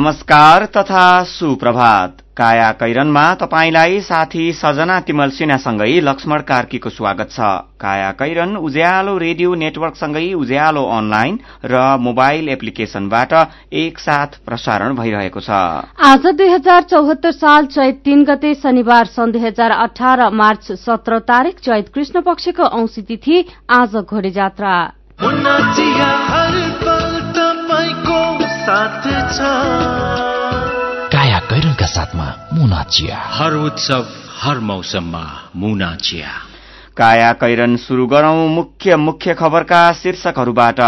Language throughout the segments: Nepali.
नमस्कार तथा सुप्रभात। काया कैरनमा तपाईंलाई साथी सजना तिमल सिन्हासँगै लक्ष्मण कार्कीको स्वागत छ। काया कैरन उज्यालो रेडियो नेटवर्कसँगै उज्यालो अनलाइन र मोबाइल एप्लिकेशनबाट एकसाथ प्रसारण भइरहेको छ। आज दुई हजार चौहत्तर साल चैत तीन गते शनिबार सन् दुई हजार अठार मार्च सत्र तारीक चैत कृष्ण पक्षको औंसी तिथि आज घोडे जात्रा काया कैरनका साथमा मुना चिया। हर उत्सव हर मौसममा मुना चिया। काया कैरन शुरू गरौं मुख्य मुख्य खबरका शीर्षकहरूबाट।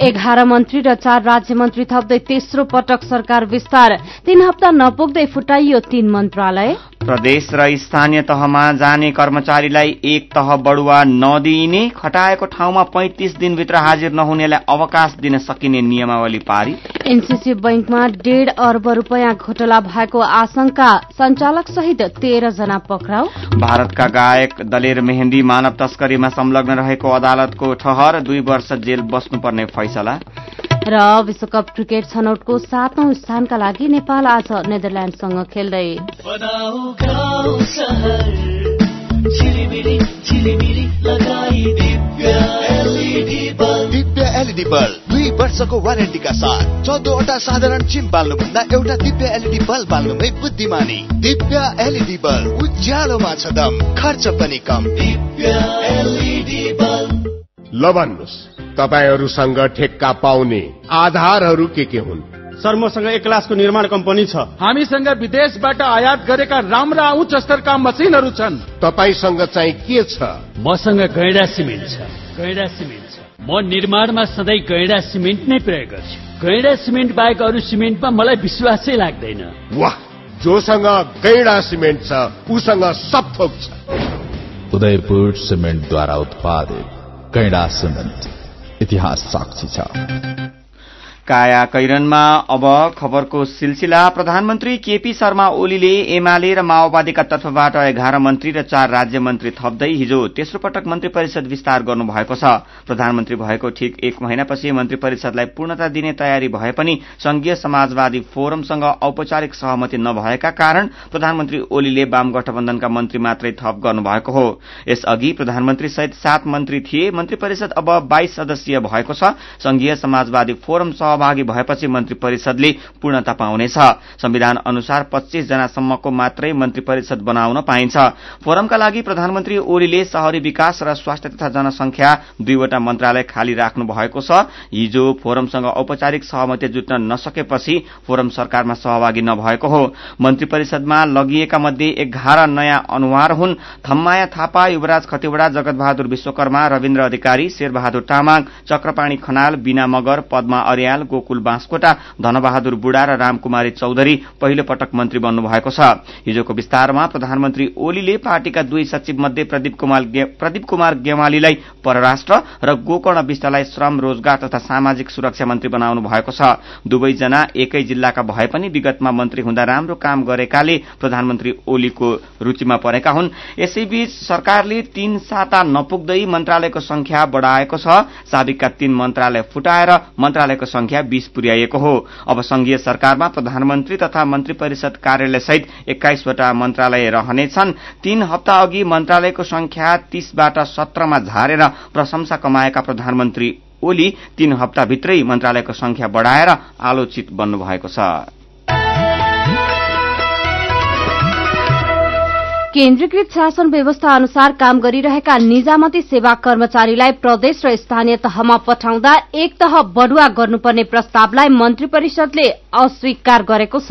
एघार मन्त्री र चार राज्य मन्त्री थप्दै तेस्रो पटक सरकार विस्तार। तीन हप्ता नपुग्दै फुटाइयो तीन मन्त्रालय। प्रदेश र स्थानीय तहमा जाने कर्मचारीलाई एक तह बढुवा नदिइने खटाएको ठाउँमा पैंतिस दिनभित्र हाजिर नहुनेलाई अवकाश दिन सकिने नियमावली पारी एनसीसी बैंकमा डेढ़ अर्ब रूपियाँ घोटाला भएको आशंका संचालक सहित तेह्र जना पक्राउ। भारतका गायक दलेर मेहेन्दी मानव तस्करीमा संलग्न रहेको अदालतको ठहर दुई वर्ष जेल बस्नुपर्ने फैसला। र विश्वकप क्रिकेट छनौटको सातौं स्थानका लागि नेपाल आज नेदरल्याण्डसँग खेल्दै। Divya LED bulb. दुई वर्षको वारेन्टीका साथ चौधवटा साधारण चिम बाल्नुभन्दा एउटा दिव्य एलइडी बल्ब बाल्नुमै बुद्धिमानी। दिव्य एलइडी बल्ब उज्यालोमा छ दम खर्च पनि कम। दिव्य एलइडी बल्ब। ल भन्नुहोस् तपाईँहरूसँग ठेक्का पाउने आधारहरू के के हुन्? सर मसँग एक क्लासको निर्माण कम्पनी छ। हामीसँग विदेशबाट आयात गरेका राम्रा उच्च स्तरका मसिनहरू छन्। तपाईँसँग चाहिँ के छ? मसँग गैडा सिमेन्ट छ। गैडा सिमेन्ट छ। म निर्माणमा सधैँ गैडा सिमेन्ट नै प्रयोग गर्छु। गैडा सिमेन्ट बाहेक अरू सिमेन्टमा मलाई विश्वासै लाग्दैन। वाह! जोसँग गैडा सिमेन्ट छ उसँग सब थोक छ। उदयपुर सिमेन्टद्वारा उत्पादित गैडा सिमेन्ट। इतिहास साक्षी छ। काया कैरनमा अब खबरको सिलसिला। प्रधानमन्त्री केपी शर्मा ओलीले एमाले र माओवादीका तर्फबाट एघार मन्त्री र चार राज्य मन्त्री थप्दै हिजो तेस्रो पटक मन्त्री परिषद विस्तार गर्नुभएको छ। प्रधानमन्त्री भएको ठिक एक महिनापछि मन्त्री परिषदलाई पूर्णता दिने तयारी भए पनि संघीय समाजवादी फोरमसँग औपचारिक सहमति नभएका कारण प्रधानमन्त्री ओलीले वाम गठबन्धनका मन्त्री मात्रै थप गर्नुभएको हो। यसअघि प्रधानमन्त्री सहित सात मन्त्री थिए। मन्त्री परिषद अब बाइस सदस्यीय भएको छ। संघीय समाजवादी फोरम सहभागी भएपछि मन्त्री परिषदले पूर्णता पाउनेछ। संविधान अनुसार पच्चीस जनासम्मको मात्रै मन्त्री परिषद बनाउन पाइन्छ। फोरमका लागि प्रधानमन्त्री ओलीले शहरी विकास र स्वास्थ्य तथा जनसंख्या दुईवटा मन्त्रालय खाली राख्नु भएको छ। हिजो फोरमसँग औपचारिक सहमति जुट्न नसकेपछि फोरम सरकारमा सहभागी नभएको हो। मन्त्री परिषदमा लगिएका मध्ये एघार नयाँ अनुहार हुन्। थम्माया थापा युवराज खतिवड़ा जगतबहादुर विश्वकर्मा रविन्द्र अधिकारी शेरबहादुर तामाङ चक्रपाणी खनाल बीना मगर पद्मा अर्याल गोकुल बाँसकोटा धनबहादुर बुढा र रामकुमारी चौधरी पहिलो पटक मन्त्री बन्नु भएको छ। हिजोको विस्तारमा प्रधानमन्त्री ओलीले पार्टीका दुई सचिव मध्ये प्रदीप कुमार गेवालीलाई परराष्ट्र र गोकर्ण विष्टलाई श्रम रोजगार तथा सामाजिक सुरक्षा मन्त्री बनाउनु भएको छ। दुवैजना एकै जिल्लाका भए पनि विगतमा मन्त्री हुँदा राम्रो काम गरेकाले प्रधानमन्त्री ओलीको रूचिमा परेका हुन्। यसैबीच सरकारले तीन साता नपुग्दै मन्त्रालयको संख्या बढ़ाएको छ। साबिकका तीन मन्त्रालय फुटाएर मन्त्रालयको संख्या बीस पुर्याइएको हो। अब संघीय सरकारमा प्रधानमन्त्री तथा मन्त्री परिषद कार्यालय सहित एक्काइसवटा मन्त्रालय रहनेछन्। तीन हप्ता अघि मन्त्रालयको संख्या तीसबाट सत्रमा झारेर प्रशंसा कमाएका प्रधानमन्त्री ओली तीन हप्ताभित्रै मन्त्रालयको संख्या बढ़ाएर आलोचित बन्नुभएको छ। केन्द्रीकृत शासन व्यवस्था अनुसार काम गरिरहेका निजामती सेवा कर्मचारीलाई प्रदेश र स्थानीय तहमा पठाउँदा एक तह बढ़ुवा गर्नुपर्ने प्रस्तावलाई मन्त्री परिषदले अस्वीकार गरेको छ।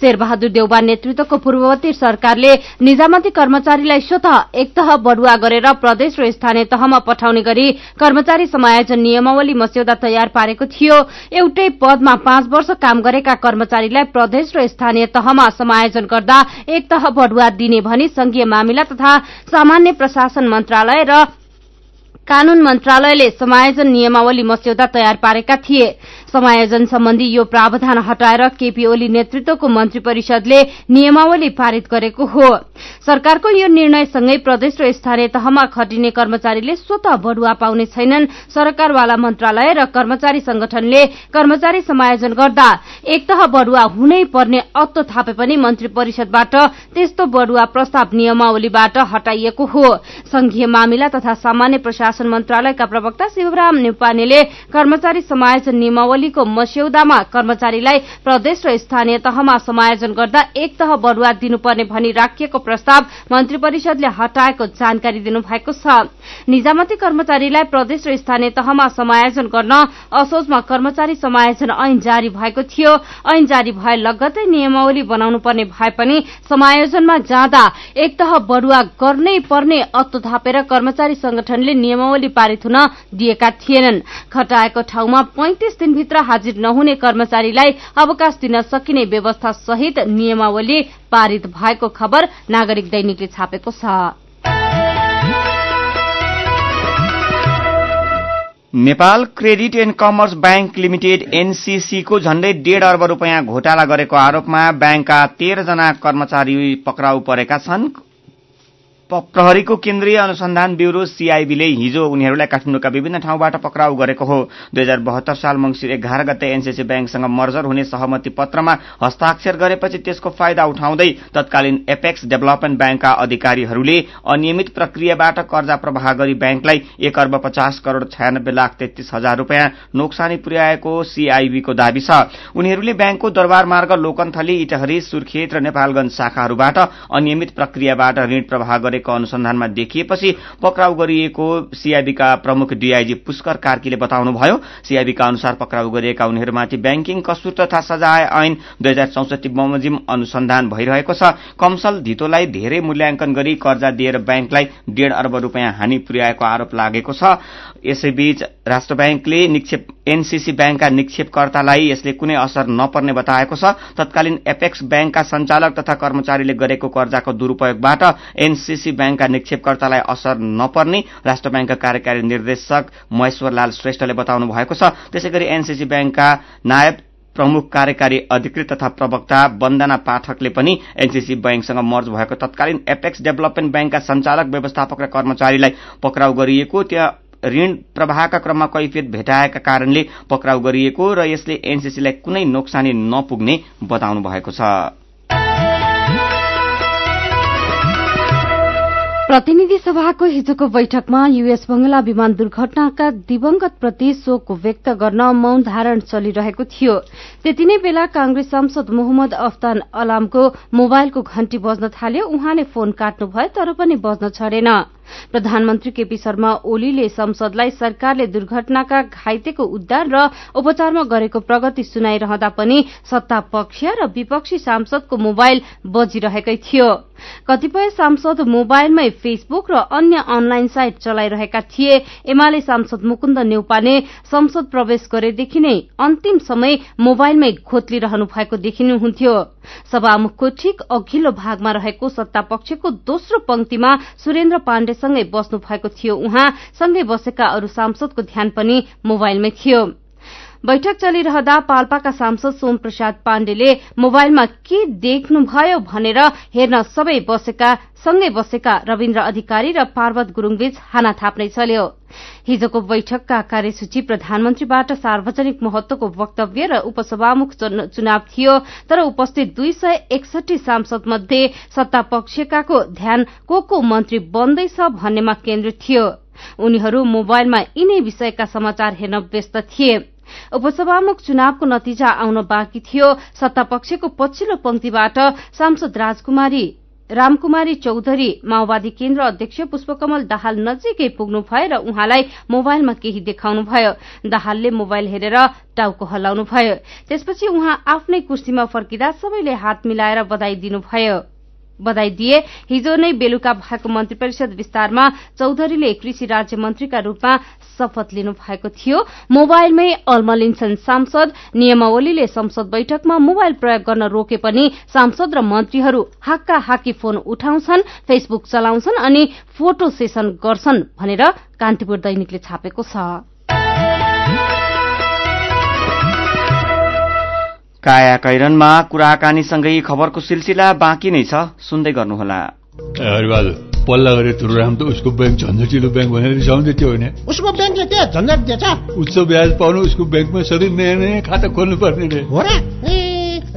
शेरबहादुर देउबा नेतृत्वको पूर्ववर्ती सरकारले निजामती कर्मचारीलाई स्वत एक तह बढ़ुवा गरेर प्रदेश र स्थानीय तहमा पठाउने गरी कर्मचारी समायोजन नियमावली मस्यौदा तयार पारेको थियो। एउटै पदमा पाँच वर्ष काम गरेका कर्मचारीलाई प्रदेश र स्थानीय तहमा समायोजन गर्दा एक तह बढ़ुवा दिने भनी संघीय मामिला तथा सामान्य प्रशासन मन्त्रालय र कानून मन्त्रालयले समायोजन नियमावली मस्यौदा तयार पारेका थिए। समायोजन सम्बन्धी यो प्रावधान हटाएर केपी ओली नेतृत्वको मन्त्री परिषदले नियमावली पारित गरेको हो। सरकारको यो निर्णयसँगै प्रदेश र स्थानीय तहमा खटिने कर्मचारीले स्वत बढुवा पाउने छैनन्। सरकारवाला मन्त्रालय र कर्मचारी संगठनले कर्मचारी समायोजन गर्दा एक तह बढुवा हुनै पर्ने अत्तो थापे पनि मन्त्री परिषदबाट त्यस्तो बढुवा प्रस्ताव नियमावलीबाट हटाइएको हो। संघीय मामिला तथा सामान्य प्रशासन मन्त्रालयका प्रवक्ता शिवराम नेपानेले कर्मचारी समायोजन नियमावलीको मस्यौदामा कर्मचारीलाई प्रदेश र स्थानीय तहमा समायोजन गर्दा एक तह बढुवा दिनुपर्ने भनी राखिएको प्रस्ताव मन्त्री परिषदले हटाएको जानकारी दिनुभएको छ। निजामती कर्मचारीलाई प्रदेश र स्थानीय तहमा समायोजन गर्न असोजमा कर्मचारी समायोजन ऐन जारी भएको थियो। ऐन जारी भए लगत्तै नियमावली बनाउनु पर्ने भए पनि समायोजनमा जाँदा एक तह बढुवा गर्नै पर्ने अत्तो थापेर कर्मचारी संगठनले नियमावली पारित हुन दिएका थिएनन्। खटाएको ठाउँमा पैंतिस दिनभित्र हाजिर नहुने कर्मचारीलाई अवकाश दिन सकिने व्यवस्था सहित नियमावली पारित भएको खबर नागरिक दैनिकले छापेको छ। Nepal credit and commerce bank limited एनसीसीको झण्डै डेढ अर्ब रूपियाँ घोटाला गरेको आरोपमा ब्याङ्कका तेह्रजना कर्मचारी पक्राउ परेका छन्। प्रहरीको केन्द्रीय अनुसन्धान ब्यूरो सीआईबीले हिजो उनीहरूलाई काठमाडौँका विभिन्न ठाउँबाट पक्राउ गरेको हो। दुई हजार बहत्तर साल मंगिर एघार गते एनसीसी ब्याङ्कसँग मर्जर हुने सहमति पत्रमा हस्ताक्षर गरेपछि त्यसको फाइदा उठाउँदै तत्कालीन एपेक्स डेभलपमेन्ट ब्याङ्कका अधिकारीहरूले अनियमित प्रक्रियाबाट कर्जा प्रवाह गरी ब्याङ्कलाई एक अर्ब पचास करोड़ छयानब्बे लाख तेत्तीस हजार रूपियाँ नोक्सानी पुर्याएको सीआईबीको दावी छ। उनीहरूले ब्याङ्कको दरबार मार्ग लोकन्थली इटहरी सुर्खेत र नेपालगंज शाखाहरूबाट अनियमित प्रक्रियाबाट ऋण प्रवाह गरे गरेको अनुसन्धानमा देखिएपछि पक्राउ गरिएको सीआईबीका प्रमुख डीआईजी पुष्कर कार्कीले बताउनुभयो। सीआईबीका अनुसार पक्राउ गरिएका उनीहरूमाथि ब्याङ्किङ कसुर तथा सजाय ऐन दुई हजार चौसठी बमोजिम अनुसन्धान भइरहेको छ। कमसल धितोलाई धेरै मूल्याङ्कन गरी कर्जा दिएर ब्याङ्कलाई डेढ़ अर्ब रूपियाँ हानि पुर्याएको आरोप लागेको छ। यसैबीच राष्ट्र ब्याङ्कले निक्षेप एनसीसी ब्याङ्कका निक्षेपकर्तालाई यसले कुनै असर नपर्ने बताएको छ। तत्कालीन एपेक्स ब्याङ्कका संचालक तथा कर्मचारीले गरेको कर्जाको दुरूपयोगबाट एनसीसी ब्याङ्कका निक्षेपकर्तालाई असर नपर्ने राष्ट्र ब्याङ्कका कार्यकारी निर्देशक महेश्वर लाल श्रेष्ठले बताउनु भएको छ। त्यसै गरी एनसीसी ब्याङ्कका नायब प्रमुख कार्यकारी अधिकृत तथा प्रवक्ता वन्दना पाठकले पनि एनसीसी ब्याङ्कसँग मर्ज भएको तत्कालीन एपेक्स डेभलपमेन्ट ब्याङ्कका संचालक व्यवस्थापक र कर्मचारीलाई पक्राउ गरिएको त्यहाँ ऋण प्रवाहका क्रममा कैफियत भेटाएका कारणले पक्राउ गरिएको र यसले एनसीसीलाई कुनै नोक्सानी नपुग्ने बताउनु भएको छ। प्रतिनिधि सभाको हिजोको बैठकमा युएस बंगला विमान दुर्घटनाका दिवंगत प्रति शोक व्यक्त गर्न मौन धारण चलिरहेको थियो। त्यति नै बेला कांग्रेस सांसद मोहम्मद अफतान अलामको मोबाइलको घण्टी बज्न थाल्यो। उहाँले फोन काट्नुभयो तर पनि बज्न छडेन प्रधानमन्त्री केपी शर्मा ओलीले संसदलाई सरकारले दुर्घटनाका घाइतेको उद्धार र उपचारमा गरेको प्रगति सुनाइरहँदा पनि सत्ता पक्ष र विपक्षी सांसदको मोबाइल बजिरहेकै थियो। कतिपय सांसद मोबाइलमै फेसबुक र अन्य अनलाइन साइट चलाइरहेका थिए। एमाले सांसद मुकुन्द नेउपाने संसद प्रवेश गरेदेखि नै अन्तिम समय मोबाइलमै खोतलिरहनु भएको देखिनुहुन्थ्यो। सभामुखको ठिक अघिल्लो भागमा रहेको सत्ता पक्षको दोस्रो पंक्तिमा सुरेन्द्र पाण्डे सँगै बस्नु भएको थियो उहाँ। सँगै बसेका अरू सांसदको ध्यान पनि मोबाइलमै थियो। बैठक चलिरहँदा पाल्पाका सांसद सोम प्रसाद पाण्डेले मोबाइलमा के देख्नुभयो भनेर हेर्न सबै बसेका सँगै बसेका रविन्द्र अधिकारी र पार्वत गुरूङबीच हाना थाप्नै चल्यो। हिजोको बैठकका कार्यसूची प्रधानमन्त्रीबाट सार्वजनिक महत्वको वक्तव्य र उपसभामुख चुनाव थियो तर उपस्थित दुई सय एकसठी सांसद मध्ये सत्ता पक्षकाको ध्यान को को मन्त्री बन्दैछ भन्नेमा केन्द्रित थियो। उनीहरू मोबाइलमा यिनै विषयका समाचार हेर्न व्यस्त थिए। उपसभामुख चुनावको नतिजा आउन बाँकी थियो। सत्तापक्षको पछिल्लो पंक्तिबाट सांसद राजकुमारी रामकुमारी चौधरी माओवादी केन्द्र अध्यक्ष पुष्पकमल दाहाल नजिकै पुग्नु भयो र उहाँलाई मोबाइलमा केही देखाउनु भयो दाहालले मोबाइल हेरेर टाउको हल्लाउनु भयो त्यसपछि उहाँ आफ्नै कुर्सीमा फर्किँदा सबैले हात मिलाएर बधाई दिनुभयो। बधाई दिए हिजो नै बेलुका भएको मन्त्री परिषद विस्तारमा चौधरीले कृषि राज्य मन्त्रीका रूपमा शपथ लिनु भएको थियो। मोबाइलमै अल्मलिन्छन् सांसद। नियमावलीले संसद बैठकमा मोबाइल प्रयोग गर्न रोके पनि सांसद र मन्त्रीहरू हाक्का हाकी फोन उठाउँछन् फेसबुक चलाउँछन् अनि फोटो सेसन गर्छन् भनेर कान्तिपुर दैनिकले छापेको छ। काया कैरनमा कुराकानीसँगै खबरको सिलसिला बाँकी नै छ। सुन्दै गर्नुहोला। पल्ला गरेर तुरुराम त उसको ब्याङ्क झन्झटिलो ब्याङ्क भनेर रिसाउँदै थियो भने उसको ब्याङ्कले के झन्झट दिएछ। उच्च ब्याज पाउनु उसको ब्याङ्कमा सधैँ नयाँ नयाँ खाता खोल्नु पर्ने रे। हो र?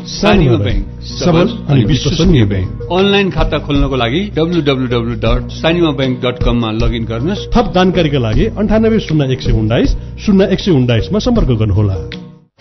ब्याङ्क सबल अनि विश्वसनीय ब्याङ्क अनलाइन खाता खोल्नको लागि W W W dot Sanima bank dot कममा लगइन गर्नुहोस्। थप जानकारीका लागि अन्ठानब्बे शून्य एक सय उन्नाइस शून्य एक सय उन्नाइसमा सम्पर्क गर्नुहोला।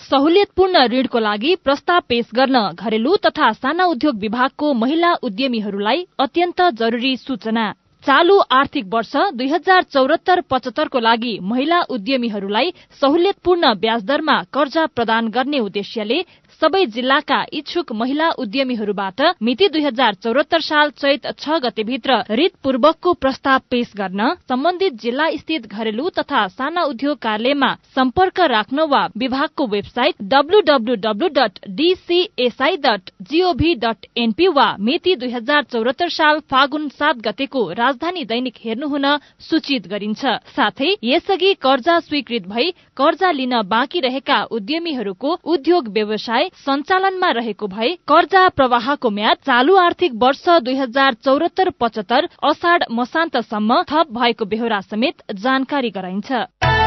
सहुलियतपूर्ण ऋणको लागि प्रस्ताव पेश गर्न घरेलु तथा साना उद्योग विभागको महिला उद्यमीहरूलाई अत्यन्त जरूरी सूचना। चालू आर्थिक वर्ष दुई हजार चौरात्तर पचहत्तरको लागि महिला उद्यमीहरूलाई सहुलियतपूर्ण ब्याज दरमा कर्जा प्रदान गर्ने उद्देश्यले सबै जिल्लाका इच्छुक महिला उद्यमीहरूबाट मिति दुई हजार चौरात्तर साल चैत छ गतेभित्र रीतपूर्वकको प्रस्ताव पेश गर्न सम्बन्धित जिल्ला स्थित घरेलु तथा साना उद्योग कार्यालयमा सम्पर्क राख्न वा विभागको website डब्लूडब्लूडब्लू dot DCSI dot GOV dot NP वा मिति दुई हजार चौरात्तर साल फागुन सात गतेको राजधानी दैनिक हेर्नुहुन सूचित गरिन्छ। साथै यसअघि कर्जा स्वीकृत भई कर्जा लिन बाँकी रहेका उद्यमीहरूको उद्योग व्यवसाय सञ्चालनमा रहेको भए कर्जा प्रवाहको म्याद चालू आर्थिक वर्ष दुई हजार चौरात्तर पचहत्तर असाढ़ मसान्तसम्म थप भएको बेहोरा समेत जानकारी गराइन्छ।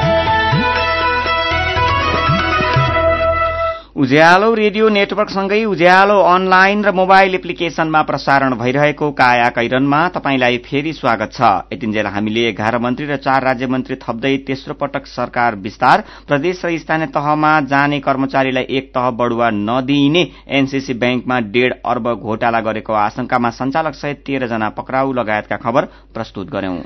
उज्यालो रेडियो नेटवर्कसँगै उज्यालो अनलाइन र मोबाइल एप्लिकेशनमा प्रसारण भइरहेको काया कैरनमा तपाईंलाई फेरि स्वागत छ। यतिन्जेल हामीले एघार मन्त्री र चार राज्य मन्त्री थप्दै तेस्रो पटक सरकार विस्तार प्रदेश र स्थानीय तहमा जाने कर्मचारीलाई एक तह बढ़ुवा नदिइने एनसीसी ब्याङ्कमा डेढ़ अर्ब घोटाला गरेको आशंकामा संचालक सहित तेह्र जना पक्राउ लगायतका खबर प्रस्तुत गर्यौं।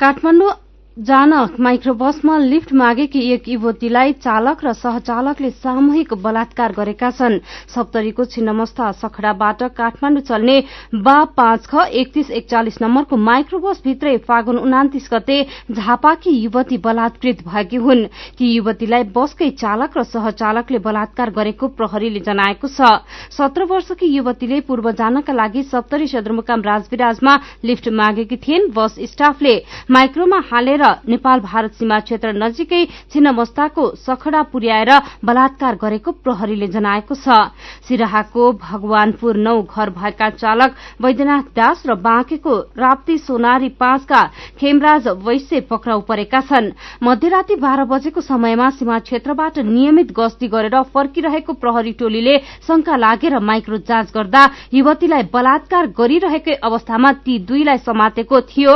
काठमाडौँ जान माइक्रोबसमा लिफ्ट मागेकी एक युवतीलाई चालक र सहचालकले सामूहिक बलात्कार गरेका छन्। सप्तरीको छिन्नमस्ता सखड़ाबाट काठमाण्डु चल्ने बा पाँच ख एकतीस एकचालिस नम्बरको माइक्रोबस भित्रै फागुन उनातिस गते झापाकी युवती बलात्कृत भएकी हुन्। ती युवतीलाई बसकै चालक र सहचालकले बलात्कार गरेको प्रहरीले जनाएको छ। सत्र वर्षकी युवतीले पूर्व जानका लागि सप्तरी सदरमुकाम राजविराजमा लिफ्ट मागेकी थिइन्। बस स्टाफले माइक्रोमा हालेर नेपाल भारत सीमा क्षेत्र नजिकै छिन्नमस्ताको सखड़ा पुर्याएर बलात्कार गरेको प्रहरीले जनाएको छ। सिराहाको भगवानपुर नौ घर भएका चालक वैद्यनाथ दास र बाँकेको राप्ती सोनारी पाँचका खेमराज वैश्य पक्राउ परेका छन्। मध्यराती बाह्र बजेको समयमा सीमा क्षेत्रबाट नियमित गस्ती गरेर फर्किरहेको प्रहरी टोलीले शंका लागेर माइक्रो जाँच गर्दा युवतीलाई बलात्कार गरिरहेकै अवस्थामा ती दुईलाई समातेको थियो।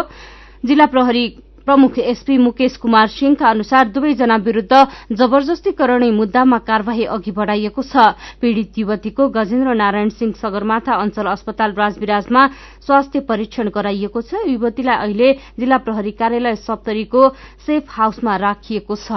जिल्ला प्रहरी प्रमुख एसपी मुकेश कुमार सिंहका अनुसार दुवैजना विरूद्ध जबरजस्तीकरणै मुद्दामा कार्यवाही अघि बढ़ाइएको छ। पीड़ित युवतीको गजेन्द्र नारायण सिंह सगरमाथा अञ्चल अस्पताल राजविराजमा स्वास्थ्य परीक्षण गराइएको छ। युवतीलाई अहिले जिल्ला प्रहरी कार्यालय सप्तरीको सेफ हाउसमा राखिएको छ।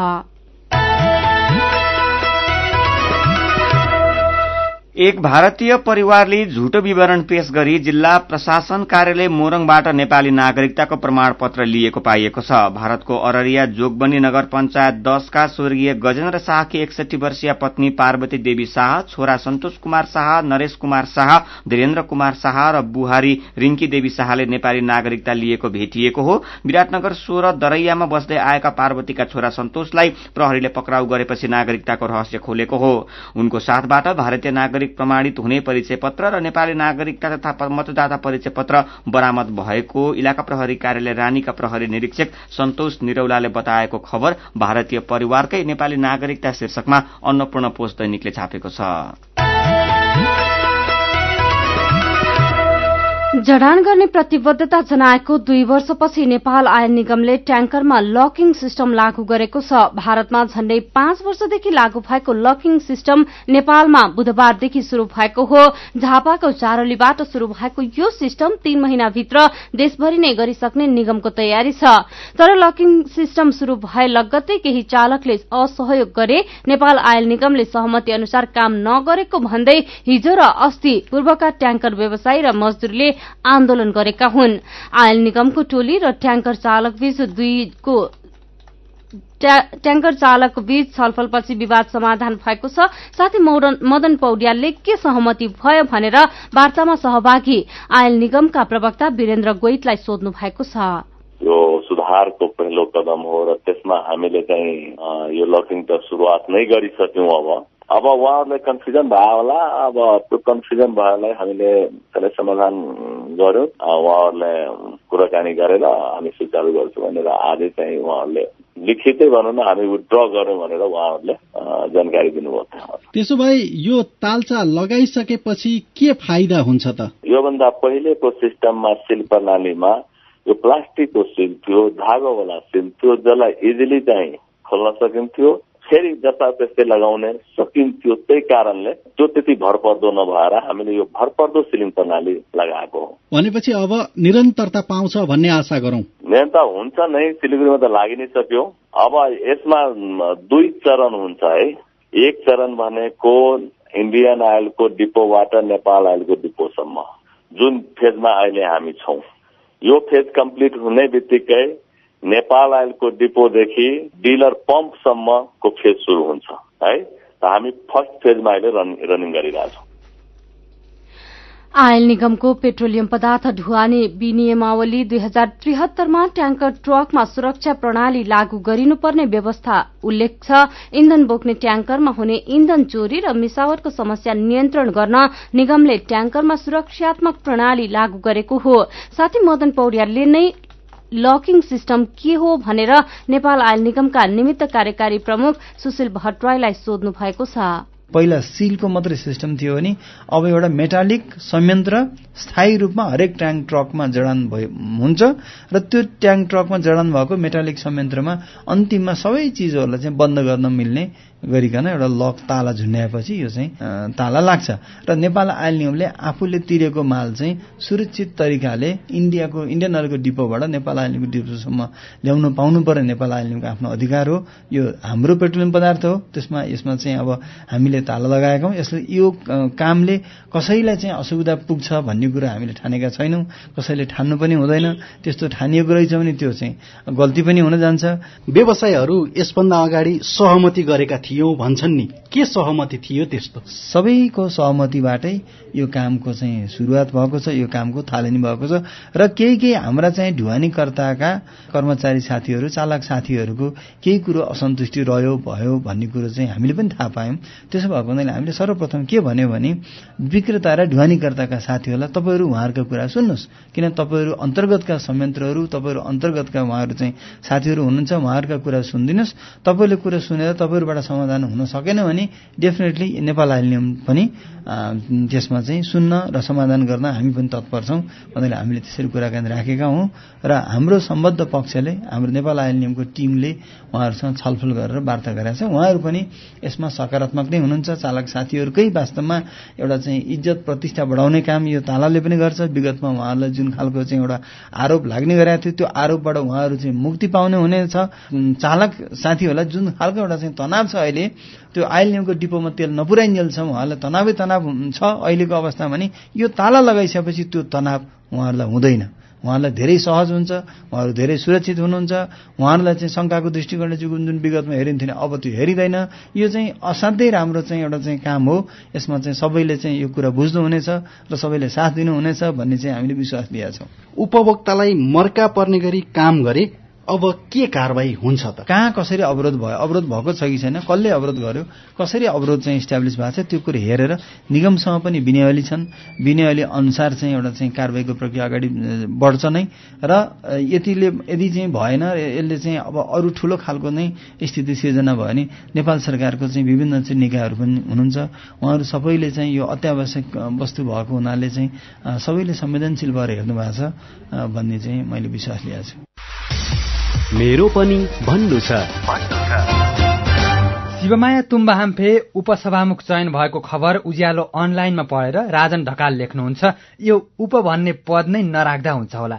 एक भारतीय परिवारले झुटो विवरण पेश गरी जिल्ला प्रशासन कार्यालय मोरङबाट नेपाली नागरिकताको प्रमाण पत्र लिएको पाइएको छ। भारतको अररिया जोगबनी नगर पञ्चायत दशका स्वर्गीय गजेन्द्र शाहकी एकसठी वर्षीय पत्नी पार्वती देवी शाह छोरा सन्तोष कुमार शाह नरेश कुमार शाह धीरेन्द्र कुमार शाह र बुहारी रिङ्की देवी शाहले नेपाली नागरिकता लिएको भेटिएको हो। विराटनगर सोह्र दरैयामा बस्दै आएका पार्वतीका छोरा सन्तोषलाई प्रहरीले पक्राउ गरेपछि नागरिकताको रहस्य खोलेको हो। उनको साथबाट भारतीय नागरिक नागरिक प्रमाणित हुने परिचय पत्र र नेपाली नागरिकता तथा मतदाता परिचय पत्र बरामद भएको इलाका प्रहरी कार्यालय रानीका प्रहरी निरीक्षक सन्तोष निरौलाले बताएको खबर भारतीय परिवारकै नेपाली नागरिकता शीर्षकमा अन्नपूर्ण पोस्ट दैनिकले छापेको छ। जडान गर्ने प्रतिबद्धता जनाएको दुई वर्षपछि नेपाल आयल निगमले ट्याङ्करमा लकिङ सिस्टम लागू गरेको छ। भारतमा झण्डै पाँच वर्षदेखि लागू भएको लकिङ सिस्टम नेपालमा बुधबारदेखि शुरू भएको हो। झापाको चारोलीबाट शुरू भएको यो सिस्टम तीन महिनाभित्र देशभरि नै गरिसक्ने निगमको तयारी छ। तर लकिङ सिस्टम शुरू भए लगत्तै केही चालकले असहयोग गरे नेपाल आयल निगमले सहमति अनुसार काम नगरेको भन्दै हिजो र अस्ति पूर्वका ट्याङ्कर व्यवसायी र मजदूरले आन्दोलन गरेका हुन्। आयल निगमको टोली र ट्याङ्कर चालक बीच दुईको ट्याङ्कर चालक बीच छलफलपछि विवाद समाधान भएको छ। साथै मदन पौड्यालले के सहमति भयो भनेर वार्तामा सहभागी आयल निगमका प्रवक्ता वीरेन्द्र गोइतलाई सोध्नु भएको छ। यो सुधारको पहिलो कदम हो र त्यसमा हामीले चाहिँ यो लकिङ त सुरुवात नै गरिसक्यौँ अब। अब उहाँहरूलाई कन्फ्युजन भयो होला अब त्यो कन्फ्युजन भएलाई हामीले त्यसलाई समाधान गर्यौँ उहाँहरूलाई कुराकानी गरेर हामी सुचारू गर्छौँ भनेर आजै चाहिँ उहाँहरूले लिखितै भनौँ न हामी विड्र गऱ्यौँ भनेर उहाँहरूले जानकारी दिनुभयो। त्यसो भए यो तालचा लगाइसकेपछि के फाइदा हुन्छ त? योभन्दा पहिलेको सिस्टममा सिल प्रणालीमा यो प्लास्टिकको सिल थियो धागोवाला सिल थियो जसलाई इजिली चाहिँ खोल्न सकिन्थ्यो। फेरि जस्ता त्यस्तै लगाउने सकिन्थ्यो त्यही कारणले त्यो त्यति भरपर्दो नभएर हामीले यो भरपर्दो सिलिङ प्रणाली लगाएको हो। भनेपछि अब निरन्तरता पाउँछ भन्ने आशा गरौँ। निरन्तर हुन्छ नै सिलगढीमा त लागि नै सक्यो। अब यसमा दुई चरण हुन्छ है। एक चरण भनेको इन्डियन आइलको डिपोबाट नेपाल आइलको डिपोसम्म। जुन फेजमा अहिले हामी छौँ। यो फेज कम्प्लिट हुने बित्तिकै नेपाल आइलको डिपोदेखि डिलर पम्पसम्मको फेज सुरु हुन्छ है? र हामी फर्स्ट फेजमा अहिले रनिङ गरिरहेछौँ। आयल निगमको पेट्रोलियम पदार्थ ढुवानी विनियमावली दुई हजार त्रिहत्तरमा ट्याङ्कर ट्रकमा सुरक्षा प्रणाली लागू गरिनुपर्ने व्यवस्था उल्लेख छ। इन्धन बोक्ने ट्याङ्करमा हुने इन्धन चोरी र मिसावटको समस्या नियन्त्रण गर्न निगमले ट्याङ्करमा सुरक्षात्मक प्रणाली लागू गरेको हो। साथै मदन पौड्यालले नै लकिङ सिस्टम के हो भनेर नेपाल आयल निगमका निमित्त कार्यकारी प्रमुख सुशील भट्टराईलाई सोध्नु भएको छ। पहिला सिलको मात्रै सिस्टम थियो भने अब एउटा मेटालिक संयन्त्र स्थायी रूपमा हरेक ट्याङ्क ट्रकमा जडान भयो हुन्छ र त्यो ट्याङ्क ट्रकमा जडान भएको मेटालिक संयन्त्रमा अन्तिममा सबै चिजहरूलाई चाहिँ बन्द गर्न मिल्ने गरिकन एउटा लक ताला झुन्ड्याएपछि यो चाहिँ ताला लाग्छ। र नेपाल आयल निगमले आफूले तिरेको माल चाहिँ सुरक्षित तरिकाले इन्डियाको इन्डियन अयलको डिपोबाट नेपाल आयल निगमको डिपोसम्म ल्याउन पाउनु पर्ने नेपाल आयल निगमको आफ्नो अधिकार हो। यो हाम्रो पेट्रोलियम पदार्थ हो। त्यसमा यसमा चाहिँ अब हामीले ताला लगाएका यसले यो कामले कसैलाई चाहिँ असुविधा पुग्छ भन्ने कुरा हामीले ठानेका छैनौँ। कसैले ठान्नु पनि हुँदैन। त्यस्तो ठानिएको रहेछ भने त्यो चाहिँ गल्ती पनि हुन जान्छ। व्यवसायहरू यसभन्दा अगाडि सहमति गरेका थिए। थियौँ भन्छन् नि। के सहमति थियो त्यस्तो? सबैको सहमतिबाटै यो कामको चाहिँ सुरुवात भएको छ यो कामको थालनी भएको छ र केही केही हाम्रा चाहिँ ढुवानीकर्ताका कर्मचारी साथीहरू चालक साथीहरूको केही कुरो असन्तुष्टि रह्यो भयो भन्ने कुरो चाहिँ हामीले पनि थाहा पायौँ। त्यसो भएको हुनाले हामीले सर्वप्रथम के भन्यो भने विक्रेता र ढुवानीकर्ताका साथीहरूलाई तपाईँहरू उहाँहरूका कुरा सुन्नुहोस्। किन तपाईँहरू अन्तर्गतका संयन्त्रहरू तपाईँहरू अन्तर्गतका उहाँहरू चाहिँ साथीहरू हुनुहुन्छ उहाँहरूका कुरा सुनिदिनुहोस्। तपाईँले कुरा सुनेर तपाईँहरूबाट समाधान हुन सकेन भने डेफिनेटली नेपाल आयल नियम पनि त्यसमा चाहिँ सुन्न र समाधान गर्न हामी पनि तत्पर छौँ। भन्दाखेरि हामीले त्यसरी कुराकानी राखेका हौँ र हाम्रो सम्बद्ध पक्षले हाम्रो नेपाल आयल नियमको टिमले उहाँहरूसँग छलफल गरेर वार्ता गरेका छ। उहाँहरू पनि यसमा सकारात्मक नै हुनुहुन्छ। चालक साथीहरूकै वास्तवमा एउटा चाहिँ इज्जत प्रतिष्ठा बढाउने काम यो तालाले पनि गर्छ। विगतमा उहाँहरूलाई जुन खालको चाहिँ एउटा आरोप लाग्ने गरेको थियो त्यो आरोपबाट उहाँहरू चाहिँ मुक्ति पाउने हुनेछ। चालक साथीहरूलाई जुन खालको एउटा चाहिँ तनाव छ अहिले त्यो आयल नियमको डिपोमा तेल नपुर्याइन्जेलसम्म उहाँहरूलाई तनावै तनाव छ अहिलेको अवस्थामा नि यो ताला लगाइसकेपछि त्यो तनाव उहाँहरूलाई हुँदैन। उहाँहरूलाई धेरै सहज हुन्छ उहाँहरू धेरै सुरक्षित हुनुहुन्छ उहाँहरूलाई चाहिँ शङ्काको दृष्टिकोणले चाहिँ जुन विगतमा हेरिन्थ्यो अब त्यो हेरिँदैन। यो चाहिँ असाध्यै राम्रो चाहिँ एउटा चाहिँ काम हो। यसमा चाहिँ सबैले चाहिँ यो कुरा बुझ्नुहुनेछ र सबैले साथ दिनुहुनेछ भन्ने चाहिँ हामीले विश्वास दिएका छौँ। उपभोक्तालाई मर्का पर्ने गरी काम गरे अब के कारवाही हुन्छ त? कहाँ कसरी अवरोध भयो? अवरोध भएको छ कि छैन? कसले अवरोध गर्यो? कसरी अवरोध चाहिँ इस्टाब्लिस भएको छ? त्यो कुरो हेरेर निगमसँग पनि विनयली छन्। विनयली अनुसार चाहिँ एउटा चाहिँ कारवाहीको प्रक्रिया अगाडि बढ्छ नै। र यतिले यदि चाहिँ भएन यसले चाहिँ अब अरू ठुलो खालको नै स्थिति सिर्जना भयो भने नेपाल सरकारको चाहिँ विभिन्न चाहिँ निकायहरू पनि हुनुहुन्छ। उहाँहरू सबैले चाहिँ यो अत्यावश्यक वस्तु भएको हुनाले चाहिँ सबैले संवेदनशील भएर हेर्नु भएको छ भन्ने चाहिँ मैले विश्वास लिएको छु मेरो पनि भन्नु छ। शिवमाया तुम्बाहाम्फे उपसभामुख चयन भएको खबर उज्यालो अनलाइनमा पढेर राजन ढकाल लेख्नुहुन्छ। यो उप भन्ने पद नै नराख्दा हुन्छ होला।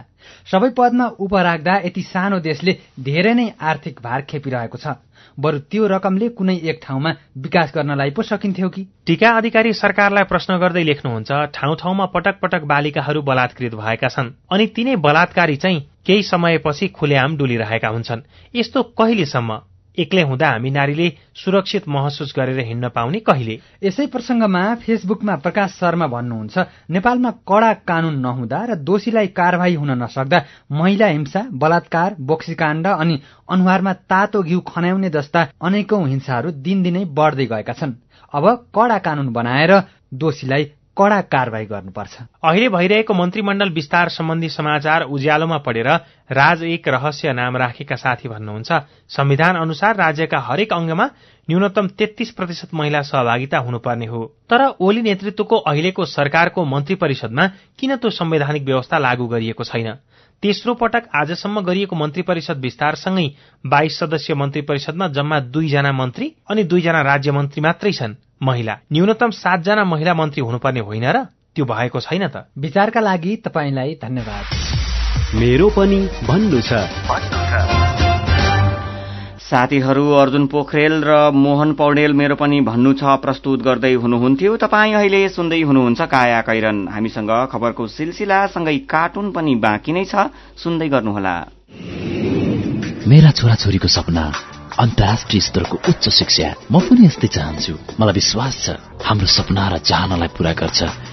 सबै पदमा उप राख्दा यति सानो देशले धेरै नै आर्थिक भार खेपिरहेको छ। बरु त्यो रकमले कुनै एक ठाउँमा विकास गर्नलाई पो सकिन्थ्यो कि? टीका अधिकारी सरकारलाई प्रश्न गर्दै लेख्नुहुन्छ ठाउँ ठाउँमा पटक पटक बालिकाहरू बलात्कृत भएका छन् अनि तिनै बलात्कारी चाहिँ केही समयपछि खुलेआम डुलिरहेका हुन्छन्। यस्तो कहिलेसम्म? एक्लै हुँदा हामी नारीले सुरक्षित महसुस गरेर हिँड्न पाउने कहिले? यसै प्रसंगमा फेसबुकमा प्रकाश शर्मा भन्नुहुन्छ नेपालमा कडा कानून नहुँदा र दोषीलाई कारवाही हुन नसक्दा महिला हिंसा बलात्कार बोक्सीकाण्ड अनि अनुहारमा तातो घिउ खन्याउने जस्ता अनेकौं हिंसाहरू दिनदिनै बढ्दै गएका छन्। अब कडा कानून बनाएर दोषीलाई कड़ा कारवाही गर्नुपर्छ। अहिले भइरहेको मन्त्रीमण्डल विस्तार सम्बन्धी समाचार उज्यालोमा पढेर राज एक रहस्य नाम राखेका साथी भन्नुहुन्छ। संविधान अनुसार राज्यका हरेक अंगमा न्यूनतम तेत्तीस प्रतिशत महिला सहभागिता हुनुपर्ने हो। तर ओली नेतृत्वको अहिलेको सरकारको मन्त्री परिषदमा किन त्यो संवैधानिक व्यवस्था लागू गरिएको छैन? तेस्रो पटक आजसम्म गरिएको मन्त्री परिषद विस्तारसँगै बाइस सदस्यीय मन्त्री परिषदमा जम्मा दुईजना मन्त्री अनि दुईजना राज्य मन्त्री मात्रै छन् महिला। न्यूनतम सातजना महिला मन्त्री हुनुपर्ने होइन र त्यो भएको छैन त। विचारका लागि तपाईँलाई धन्यवाद। मेरो पनि भन्नु छ। साथीहरू अर्जुन पोखरेल र मोहन पौडेल मेरो पनि भन्नु छ प्रस्तुत गर्दै हुनुहुन्थ्यो। तपाईँ अहिले सुन्दै हुनुहुन्छ काया कैरन। हामीसँग खबरको सिलसिलासँगै कार्टुन पनि बाँकी नै छ। सुन्दै गर्नुहोला। मेरा छोराछोरीको सपना अन्तर्राष्ट्रिय स्तरको उच्च शिक्षा। म पनि यस्तै चाहन्छु। मलाई विश्वास छ हाम्रो सपना र चाहनालाई पूरा गर्छ।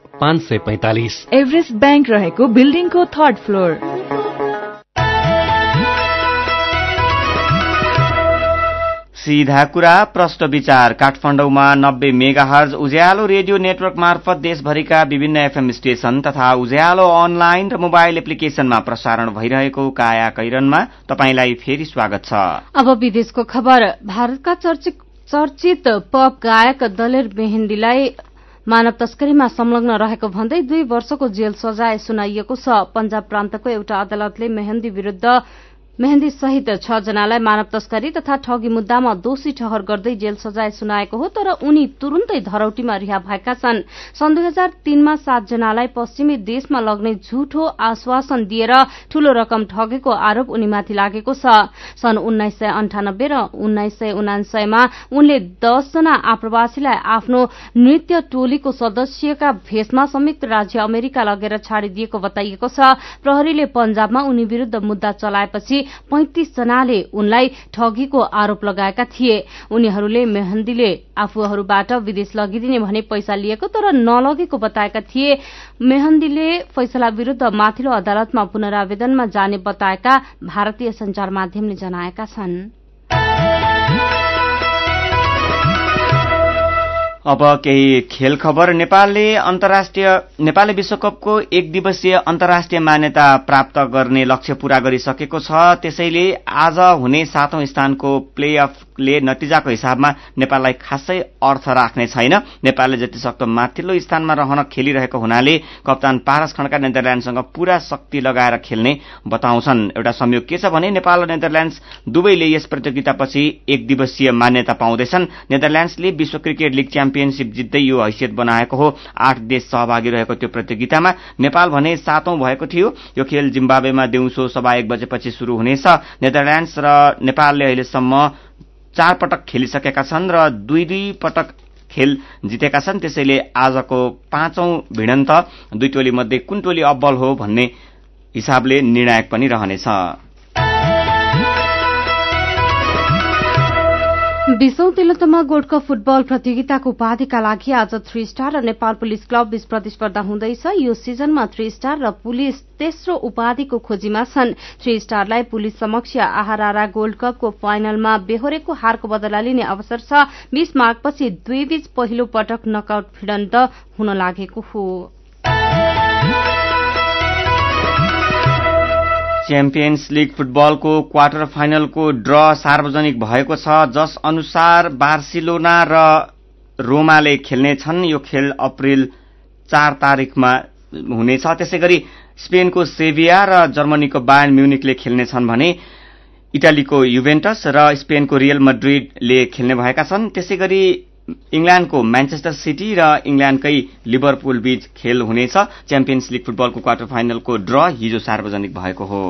पाँच सय पैतालिस। एभरेस्ट ब्याङ्क रहेको बिल्डिङको थर्ड फ्लोर। सीधा कुरा प्रष्ट विचार। काठमाडौँमा नब्बे मेगाहर्ज उज्यालो रेडियो नेटवर्क मार्फत देशभरिका विभिन्न एफएम स्टेशन तथा उज्यालो अनलाइन र मोबाइल एप्लिकेशनमा प्रसारण भइरहेको काया कैरनमा तपाईंलाई फेरि स्वागत छ। अब विदेशको खबर। भारतका चर्चित पप गायक दलेर मेहेन्दीलाई मानव तस्करीमा संलग्न रहेको भन्दै दुई वर्षको जेल सजाय सुनाइएको छ। पञ्जाब प्रान्तको एउटा अदालतले मेहन्दी विरूद्ध मेहन्दी सहित छ जनालाई मानव तस्करी तथा ठगी मुद्दामा दोषी ठहर गर्दै जेल सजाय सुनाएको हो तर उनी तुरून्तै धरौटीमा रिहा भएका छन्। सन् दुई हजार तीनमा सातजनालाई पश्चिमी देशमा लग्ने झुठो आश्वासन दिएर ठूलो रकम ठगेको आरोप उनीमाथि लागेको छ। सन् उन्नाइस सय अन्ठानब्बे र उन्नाइस सय उनासयमा उनले दसजना आप्रवासीलाई आफ्नो नृत्य टोलीको सदस्यका भेषमा संयुक्त राज्य अमेरिका लगेर छाडिदिएको बताइएको छ। प्रहरीले पञ्जाबमा उनी विरूद्ध मुद्दा चलाएपछि पैंतिस जनाले उनलाई ठगीको आरोप लगाएका थिए। उनीहरूले मेहन्दीले आफूहरूबाट विदेश लगिदिने भने पैसा लिएको तर नलगेको बताएका थिए। मेहन्दीले फैसला विरूद्ध माथिल्लो अदालतमा पुनरावेदनमा जाने बताएका भारतीय संचार माध्यमले जनाएका छन्। अब केही खेल खबर नेपालले अन्तर्राष्ट्रिय नेपालले विश्वकपको एक दिवसीय अन्तर्राष्ट्रिय मान्यता प्राप्त गर्ने लक्ष्य पूरा गरिसकेको छ। त्यसैले आज हुने सातौं स्थानको प्ले अफले नतिजाको हिसाबमा नेपाललाई खासै अर्थ राख्ने छैन। नेपालले जतिसक्दो माथिल्लो स्थानमा रहन खेलिरहेको हुनाले कप्तान पारस खड्का नेदरल्याण्डसँग पूरा शक्ति लगाएर खेल्ने बताउँछन्। एउटा संयोग के छ भने नेपाल र नेदरल्याण्ड्स दुवैले यस प्रतियोगितापछि एक दिवसीय मान्यता पाउँदैछन्। नेदरल्याण्ड्सले विश्व क्रिकेट लीग च्याम्पियनशीप जित्दै यो हैसियत बनाएको हो। आठ देश सहभागी रहेको त्यो प्रतियोगितामा नेपाल भने सातौं भएको थियो। यो खेल जिम्बावेमा दिउँसो सभा एक बजेपछि शुरू हुनेछ। नेदरल्याण्ड्स र नेपालले अहिलेसम्म चार पटक खेलिसकेका छन् र दुई दुई पटक खेल जितेका छन्। त्यसैले आजको पाँचौं भिडन्त दुई टोली मध्ये कुन टोली अब्बल हो भन्ने हिसाबले निर्णायक पनि रहनेछ। बीसौं तिलोत्तमा गोल्ड कप फुटबल प्रतियोगिताको उपाधिका लागि आज थ्री स्टार र नेपाल पुलिस क्लब बीच प्रतिस्पर्धा हुँदैछ। यो सिजनमा थ्री स्टार र पुलिस तेस्रो उपाधिको खोजीमा छन्। थ्री स्टारलाई पुलिस समक्ष आहारा गोल्ड कपको फाइनलमा बेहोरेको हारको बदला लिने अवसर छ। बीस मार्चपछि दुई बीच पहिलो पटक नकआउट भिडन्त हुन लागेको हो। च्याम्पियन्स लीग फुटबलको क्वार्टर फाइनलको ड्र सार्वजनिक भएको छ जस अनुसार बार्सिलोना र रोमाले खेल्नेछन् यो खेल अप्रेल चार तारिकमा हुनेछ। त्यसै गरी स्पेनको सेभिया र जर्मनीको बायन म्युनिकले खेल्नेछन् भने इटालीको युभेन्टस र स्पेनको रियल मड्रिडले खेल्ने भएका छन्। त्यसै गरी इङ्ल्याण्डको म्यान्चेस्टर सिटी र इङ्ल्याण्डकै लिभरपुल बीच खेल हुनेछ। च्याम्पियन्स लीग फुटबलको क्वार्टर फाइनलको ड्र हिजो सार्वजनिक भएको हो।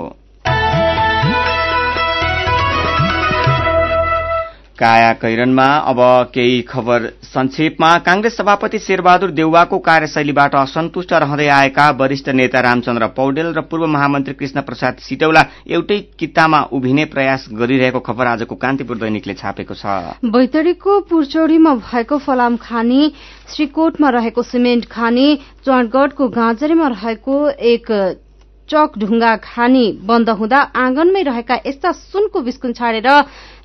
काया कैरनमा अब केही खबर संक्षेपमा कांग्रेस सभापति शेरबहादुर देउवाको कार्यशैलीबाट असन्तुष्ट रहँदै आएका वरिष्ठ नेता रामचन्द्र पौडेल र पूर्व महामन्त्री कृष्ण प्रसाद सिटौला एउटै कितामा उभिने प्रयास गरिरहेको खबर आजको कान्तिपुर दैनिकले छापेको छ। बैतडीको पुरचौडीमा भएको फलाम खानी श्रीकोटमा रहेको सिमेन्ट खानी चौडगढ़को गाँजरीमा रहेको एक चक ढुङ्गा खानी बन्द हुँदा आँगनमै रहेका यस्ता सुनको बिस्कुन छाडेर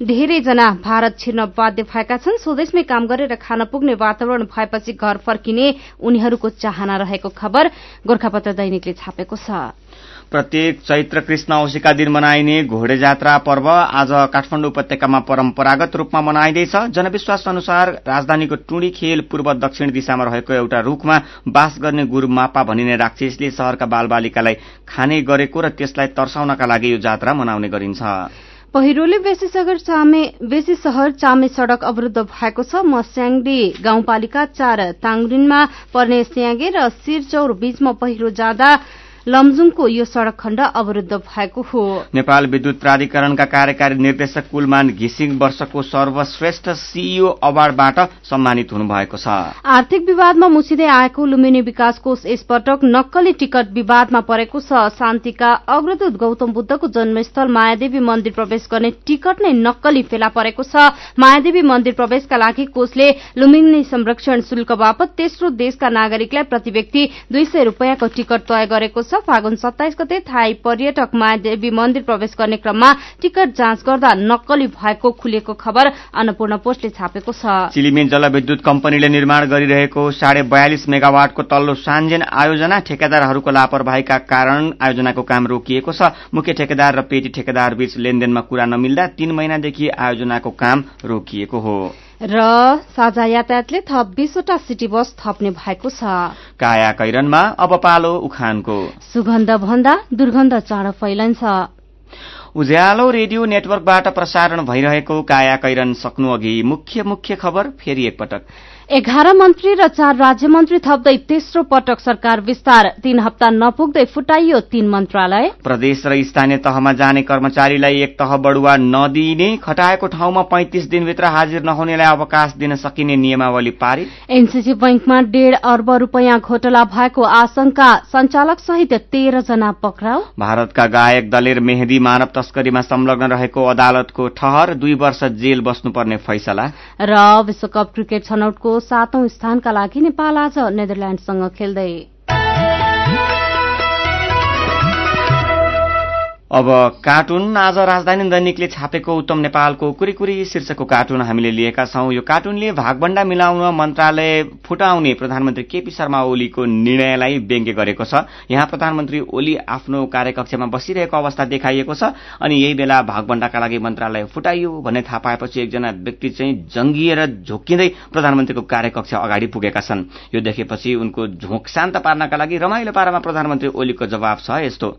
धेरैजना भारत छिर्न बाध्य भएका छन्। स्वदेशमै काम गरेर खान पुग्ने वातावरण भएपछि घर फर्किने उनीहरूको चाहना रहेको खबर गोर्खापत्र दैनिकले छापेको छ। प्रत्येक चैत्र कृष्ण औशीका दिन मनाइने घोडे जात्रा पर्व आज काठमाडौँ उपत्यकामा परम्परागत रूपमा मनाइँदैछ। जनविश्वास अनुसार राजधानीको टुडी खेल पूर्व दक्षिण दिशामा रहेको एउटा रूखमा बास गर्ने गुरू मापा भनिने राक्षसले शहरका बालबालिकालाई खाने गरेको र त्यसलाई तर्साउनका लागि यो जात्रा मनाउने गरिन्छ। पहिरोले बेसी सहर चामे सड़क अवरूद्ध भएको छ। मस्याङडी गाउँपालिका चार ताङरिनमा पर्ने स्याङ्गे र सिरचौर बीचमा पहिरो जाँदा लमजुङको यो सड़क खण्ड अवरूद्ध भएको हो। नेपाल विद्युत प्राधिकरणका कार्यकारी निर्देशक कुलमान घिसिङ वर्षको सर्वश्रेष्ठ सीईओ अवार्डबाट सम्मानित हुनुभएको छ। आर्थिक विवादमा मुसिँदै आएको लुम्बिनी विकास कोष यसपटक नक्कली टिकट विवादमा परेको छ। शान्तिका अग्रदूत गौतम बुद्धको जन्मस्थल मायादेवी मन्दिर प्रवेश गर्ने टिकट नै नक्कली फेला परेको छ। मायादेवी मन्दिर प्रवेशका लागि कोषले लुम्बिनी संरक्षण शुल्क बापत तेस्रो देशका नागरिकलाई प्रति व्यक्ति दुई सय रूपियाँको टिकट तय गरेको छ। फागुन सत्ताइस गते थाई पर्यटक मायादेवी मन्दिर प्रवेश गर्ने क्रममा टिकट जाँच गर्दा नक्कली भएको खुलेको खबर अन्नपूर्ण पोस्टले छापेको छ। चिलिमेन जलविद्युत कम्पनीले निर्माण गरिरहेको साढे बयालिस मेगावाटको तल्लो सान्जेन आयोजना ठेकेदारहरूको लापरवाहीका कारण आयोजनाको काम रोकिएको छ। मुख्य ठेकेदार र पेटी ठेकेदार बीच लेनदेनमा कुरा नमिल्दा तीन महिनादेखि आयोजनाको काम रोकिएको हो। र साझा यातायातले थप बीसवटा सिटी बस थप्ने भएको छ। काया कैरनमा अब पालो उखानको। सुगन्ध भन्दा दुर्गन्ध चाँडो फैलन्छ। उज्यालो रेडियो नेटवर्कबाट प्रसारण भइरहेको काया कैरन सक्नु अघि मुख्य मुख्य खबर फेरि एकपटक। एघार मन्त्री र चार राज्य मन्त्री थप्दै तेस्रो पटक सरकार विस्तार। तीन हप्ता नपुग्दै फुटाइयो तीन मन्त्रालय। प्रदेश र स्थानीय तहमा जाने कर्मचारीलाई एक तह बढुवा नदिने खटाएको ठाउँमा पैंतिस दिनभित्र हाजिर नहुनेलाई अवकाश दिन सकिने नियमावली पारित। एनसीसी बैंकमा डेढ़ अर्ब रूपियाँ घोटाला भएको आशंका। संचालक सहित तेह्र जना पक्राउ। भारतका गायक दलेर मेहदी मानव तस्करीमा संलग्न रहेको अदालतको ठहर। दुई वर्ष जेल बस्नुपर्ने फैसला। र विश्वकप क्रिकेट छनौटको सातौं स्थानका लागि नेपाल आज नेदरल्याण्डसँग खेल्दै अब कार्टुन आज राजधानी दैनिकले छापेको उत्तम नेपालको कुरीकुरी शीर्षकको कार्टुन हामीले लिएका छौं। यो कार्टुनले भागबण्डा मिलाउन मन्त्रालय फुटाउने प्रधानमन्त्री केपी शर्मा ओलीको निर्णयलाई व्यङ्ग्य गरेको छ। यहाँ प्रधानमन्त्री ओली आफ्नो कार्यकक्षमा बसिरहेको अवस्था देखाइएको छ अनि यही बेला भागबण्डाका लागि मन्त्रालय फुटाइयो भन्ने थाहा पाएपछि एकजना व्यक्ति चाहिँ जंगिएर झोकिँदै प्रधानमन्त्रीको कार्यकक्ष अगाडि पुगेका छन्। यो देखेपछि उनको झोक शान्त पार्नका लागि रमाइलो पारामा प्रधानमन्त्री ओलीको जवाब छ यस्तो।